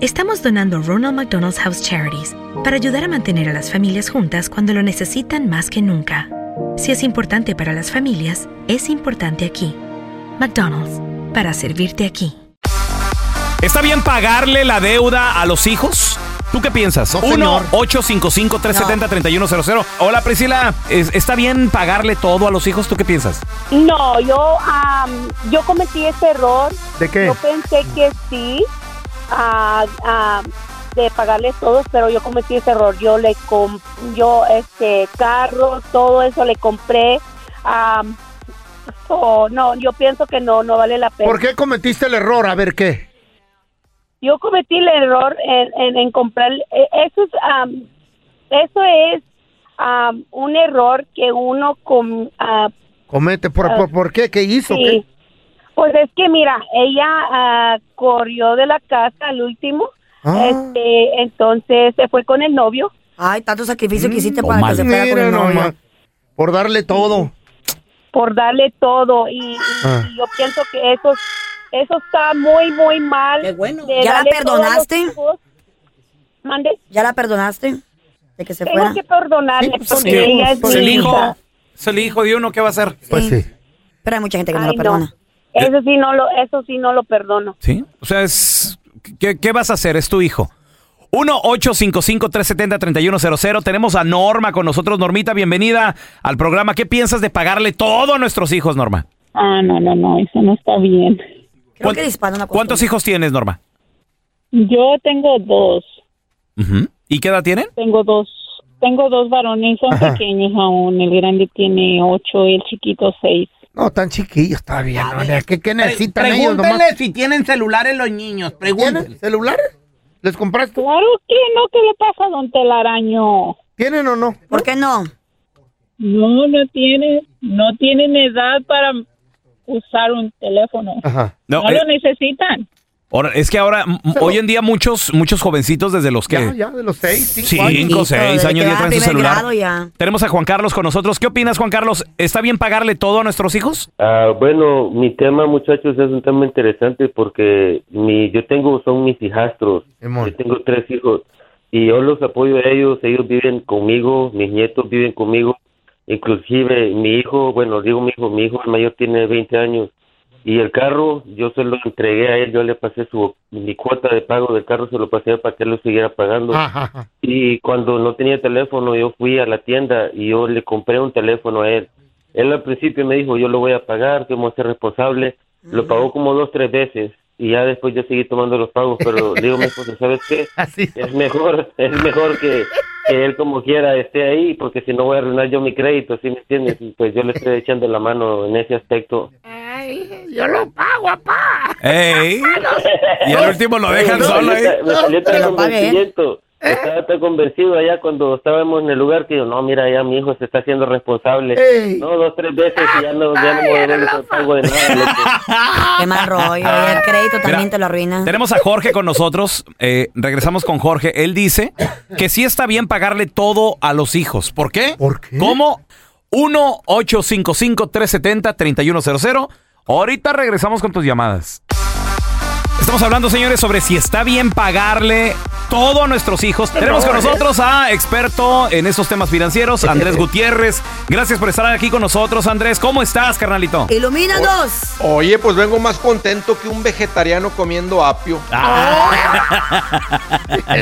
estamos donando Ronald McDonald's House Charities para ayudar a mantener a las familias juntas cuando lo necesitan más que nunca. Si es importante para las familias, es importante aquí. McDonald's, para servirte aquí. ¿Está bien pagarle la deuda a los hijos? ¿Tú qué piensas? No, señor. 1-855-370-3100. Hola Priscila, ¿Es- ¿está bien pagarle todo a los hijos? ¿Tú qué piensas? No, yo, yo cometí ese error. ¿De qué? Yo pensé que sí, ah, ah, de pagarles todos, pero yo cometí ese error. Yo le com yo este carro, todo eso le compré. so, no, yo pienso que no, no vale la pena. ¿Por qué cometiste el error? A ver, ¿qué? Yo cometí el error en, en, en comprar. eh, Eso es, am, eso es am, un error que uno com, ah, Comete. ¿Por, por, por qué? ¿Qué hizo? Sí. Pues es que mira, ella ah, corrió de la casa al último, Ah. este, entonces se fue con el novio. Ay, tanto sacrificio que hiciste Oh, para que se fuera con el novio. nomás. Por darle todo. por darle todo y, y- Ah. y yo pienso que eso eso está muy muy mal. Qué bueno. ¿Ya la perdonaste? Mande, ¿Ya la perdonaste? De que se tengo fuera. que perdonarle Sí, pues, porque sí, ella es pues, Es mi el hijo. Es el hijo de uno, ¿qué va a hacer? Pues sí. Pero hay mucha gente que no Ay, lo perdona. Eso sí no lo eso sí no lo perdono. ¿Sí? O sea, es... ¿Qué, qué vas a hacer? Es tu hijo. 1-855-370-3100. Tenemos a Norma con nosotros. Normita, bienvenida al programa. ¿Qué piensas de pagarle todo a nuestros hijos, Norma? Ah, no, no, no, eso no está bien. Creo ¿Cuán- que dispara una ¿Cuántos hijos tienes, Norma? Yo tengo dos. Ujú. ¿Y qué edad tienen? Tengo dos, tengo dos varones, son Ajá. pequeños aún. El grande tiene ocho y el chiquito seis. No, tan chiquillos todavía. ¿no? ¿Qué, qué necesitan ellos Pregúntenle nomás? si tienen celulares los niños. ¿Tienen Pregúntenle. celulares? ¿Les compraste? Claro que no, ¿qué le pasa a don Telaraño? ¿Tienen o no? ¿Por qué no? No, no tiene, no tienen edad para usar un teléfono. Ajá. No, No eh, lo necesitan. Ahora- es que ahora, m- hoy en día, muchos muchos jovencitos desde los que... Ya, ya, de los seis, cinco años. Cinco, seis Desde años ya traen su celular. ya. Tenemos a Juan Carlos con nosotros. ¿Qué opinas, Juan Carlos? ¿Está bien pagarle todo a nuestros hijos? Ah, bueno, mi tema, muchachos, es un tema interesante porque mi, yo tengo, son mis hijastros. Yo tengo tres hijos y yo los apoyo a ellos. Ellos viven conmigo, mis nietos viven conmigo. Inclusive mi hijo, bueno, digo mi hijo, mi hijo el mayor tiene 20 años y el carro yo se lo entregué a él, yo le pasé su mi cuota de pago del carro, se lo pasé para que él lo siguiera pagando. Ajá, ajá. Y cuando no tenía teléfono, yo fui a la tienda y yo le compré un teléfono a él. Él al principio me dijo, yo lo voy a pagar, que vamos a ser responsable. Lo pagó como dos, tres veces y ya después yo seguí tomando los pagos, pero digo, mi esposa, ¿sabes qué? Así. Es mejor, es mejor que, que él como quiera esté ahí, porque si no voy a arruinar yo mi crédito, ¿sí me entiendes? Y pues yo le estoy echando la mano en ese aspecto. Yo lo pago, papá. ¡Ey! Y al último lo dejan Me solo salió ahí. Me salió tan lo pague, ¿eh? Estaba tan convencido allá cuando estábamos en el lugar que yo, no, mira, ya mi hijo se está haciendo responsable. Ey. No, dos, tres veces y ya no, ya no me devuelve el pago de nada. loco. Qué mal rollo. El crédito también Mira, te lo arruina. Tenemos a Jorge con nosotros. eh, regresamos con Jorge. Él dice que sí está bien pagarle todo a los hijos. ¿Por qué? ¿Por qué? ¿Cómo? 1-855-370-3100. Ahorita regresamos con tus llamadas. Estamos hablando, señores, sobre si está bien pagarle todo a nuestros hijos. Tenemos con nosotros a experto en esos temas financieros, Andrés Gutiérrez. Gracias por estar aquí con nosotros, Andrés. ¿Cómo estás, carnalito? ¡Ilumínanos! Oye, pues vengo más contento que un vegetariano comiendo apio.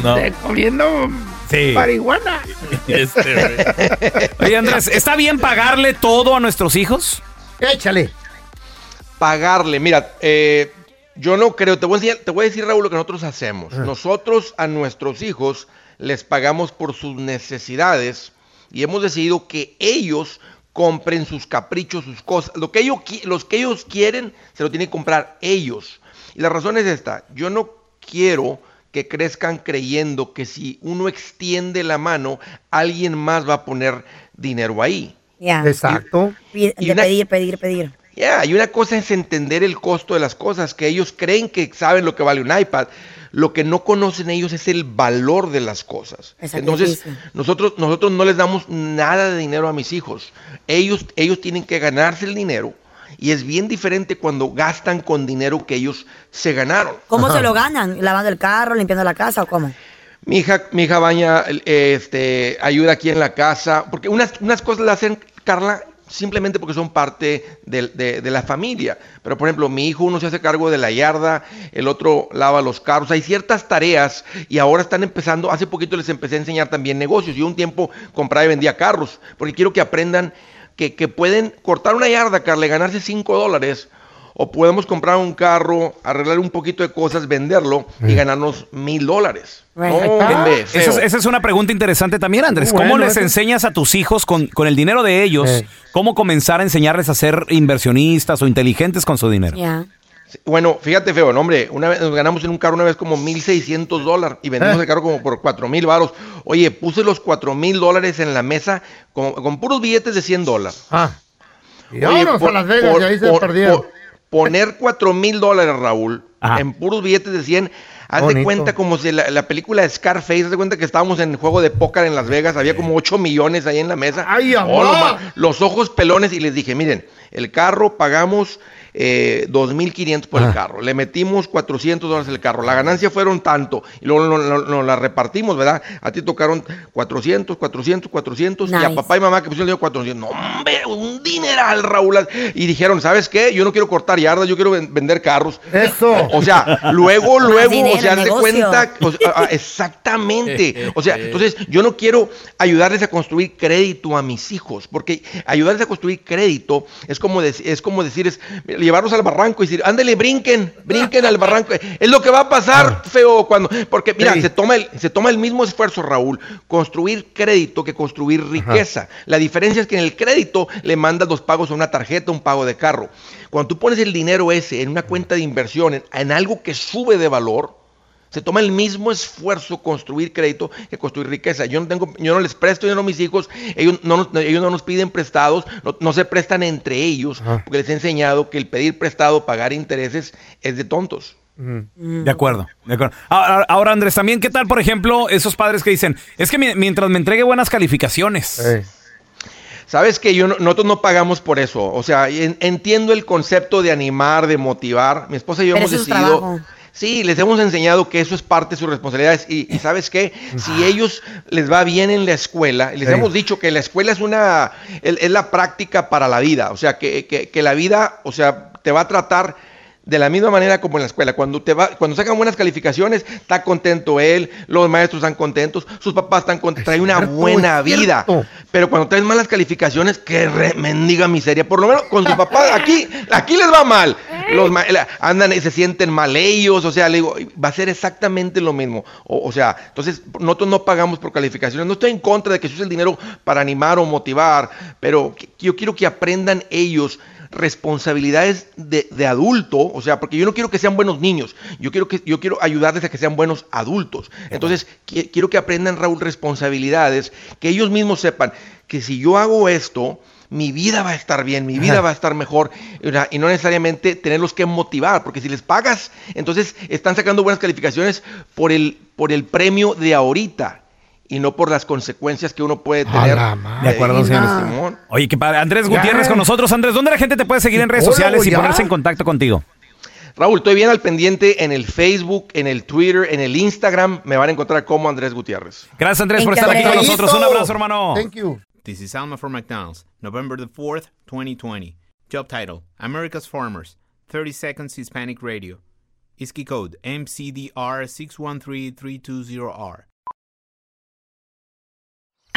No. Este, comiendo Sí. marihuana. Oye, Andrés, ¿está bien pagarle todo a nuestros hijos? Échale. Pagarle, mira, eh, yo no creo, te voy, a decir, te voy a decir, Raúl, lo que nosotros hacemos. Nosotros a nuestros hijos les pagamos por sus necesidades y hemos decidido que ellos compren sus caprichos, sus cosas. Lo que ellos, los que ellos quieren, se lo tienen que comprar ellos. Y la razón es esta, yo no quiero que crezcan creyendo que si uno extiende la mano, alguien más va a poner dinero ahí. Ya. Exacto. Y De una- pedir, pedir, pedir. Ya, y una cosa es entender el costo de las cosas, que ellos creen que saben lo que vale un iPad. Lo que no conocen ellos es el valor de las cosas. Entonces, nosotros, nosotros no les damos nada de dinero a mis hijos. Ellos, ellos tienen que ganarse el dinero. Y es bien diferente cuando gastan con dinero que ellos se ganaron. ¿Cómo se lo ganan? ¿Lavando el carro, limpiando la casa o cómo? Mi hija, mi hija baña, eh, este, ayuda aquí en la casa, porque unas, unas cosas las hacen, Carla, simplemente porque son parte de, la familia. Pero, por ejemplo, mi hijo, uno se hace cargo de la yarda, el otro lava los carros. Hay ciertas tareas y ahora están empezando, hace poquito les empecé a enseñar también negocios. Yo un tiempo compraba y vendía carros, porque quiero que aprendan que, que pueden cortar una yarda, Carla, y ganarse 5 dólares. O podemos comprar un carro, arreglar un poquito de cosas, venderlo y ganarnos mil dólares. No, Esa es, esa es una pregunta interesante también, Andrés. ¿Cómo bueno, les eso. enseñas a tus hijos con, con el dinero de ellos, Eh. cómo comenzar a enseñarles a ser inversionistas o inteligentes con su dinero? Bueno, fíjate feo, no, hombre, una vez nos ganamos en un carro una vez como 1.600 dólares y vendimos Eh. el carro como por 4.000 varos. Oye, puse los 4.000 dólares en la mesa con, con puros billetes de 100 dólares. Ah. Y Oye, vámonos por- a Las Vegas por- y ahí se por- perdieron. Poner 4.000 dólares, Raúl, Ajá. en puros billetes de 100, haz de cuenta como si la, la película de Scarface, haz de cuenta que estábamos en el juego de póker en Las Vegas, había como 8 millones ahí en la mesa. ¡Ay, Oh, ma- los ojos pelones y les dije, miren, el carro pagamos eh, 2.500 por el Ah. carro, le metimos 400 dólares el carro, la ganancia fueron tanto, y luego nos no, no la repartimos, ¿verdad? A ti tocaron 400, 400, 400, y a papá y mamá que pusieron el dinero 400, no hombre, un dineral, Raúl, y dijeron, ¿sabes qué? Yo no quiero cortar yardas, yo quiero ven- vender carros. Eso. O sea, luego, luego, dinero, o sea, haz de cuenta, o sea, ah, exactamente. O sea, entonces yo no quiero ayudarles a construir crédito a mis hijos, porque ayudarles a construir crédito es como, es como decirles, llevarlos al barranco y decir, ándale, brinquen, brinquen al barranco. Es lo que va a pasar, feo, cuando, porque mira, Sí. se toma, el, se toma el mismo esfuerzo, Raúl, construir crédito que construir riqueza. La diferencia es que en el crédito le mandas los pagos a una tarjeta, un pago de carro. Cuando tú pones el dinero ese en una cuenta de inversión, en, en algo que sube de valor, se toma el mismo esfuerzo construir crédito que construir riqueza. Yo no tengo, yo no les presto dinero a mis hijos, ellos no nos, ellos no nos piden prestados, no, no se prestan entre ellos, porque les he enseñado que el pedir prestado, pagar intereses, es de tontos. De acuerdo, de acuerdo. Ahora, ahora, Andrés, también, ¿qué tal, por ejemplo, esos padres que dicen, es que mi- mientras me entregue buenas calificaciones? Eh. Sabes que yo no- nosotros no pagamos por eso. O sea, en- entiendo el concepto de animar, de motivar. Mi esposa y yo Pero hemos decidido. trabajo. Sí, les hemos enseñado que eso es parte de sus responsabilidades. Y, y sabes qué, si ellos les va bien en la escuela, les Sí. hemos dicho que la escuela es una, es, es la práctica para la vida. O sea, que, que- que la vida, o sea, te va a tratar de la misma manera como en la escuela. Cuando te va, cuando sacan buenas calificaciones, está contento él, los maestros están contentos, sus papás están contentos, trae una cierto, buena vida. Pero cuando traes malas calificaciones, qué re- mendiga miseria. Por lo menos con su papá, aquí, aquí les va mal. Los andan y se sienten mal ellos. O sea, le digo, va a ser exactamente lo mismo. O, o sea, entonces nosotros no pagamos por calificaciones. No estoy en contra de que se use el dinero para animar o motivar, pero que- yo quiero que aprendan ellos responsabilidades de, de adulto, o sea, porque yo no quiero que sean buenos niños, yo quiero, que, yo quiero ayudarles a que sean buenos adultos. Entonces, qui- quiero que aprendan, Raúl, responsabilidades, que ellos mismos sepan que si yo hago esto, mi vida va a estar bien, mi vida Ajá. va a estar mejor, y no necesariamente tenerlos que motivar, porque si les pagas, entonces están sacando buenas calificaciones por el, por el premio de ahorita y no por las consecuencias que uno puede tener. De acuerdo, señor. Simón. Oye, qué padre. Andrés Ya. Gutiérrez con nosotros. Andrés, ¿dónde la gente te puede seguir en redes sociales y ponerse en contacto contigo? Raúl, estoy bien al pendiente en el Facebook, en el Twitter, en el Instagram. Me van a encontrar como Andrés Gutiérrez. Gracias, Andrés, por estar aquí con nosotros. Un abrazo, hermano. Thank you. This is Alma for McDonald's, November the 4th, 2020. Job title America's Farmers, 30 Seconds Hispanic Radio. ISKI code MCDR613320R.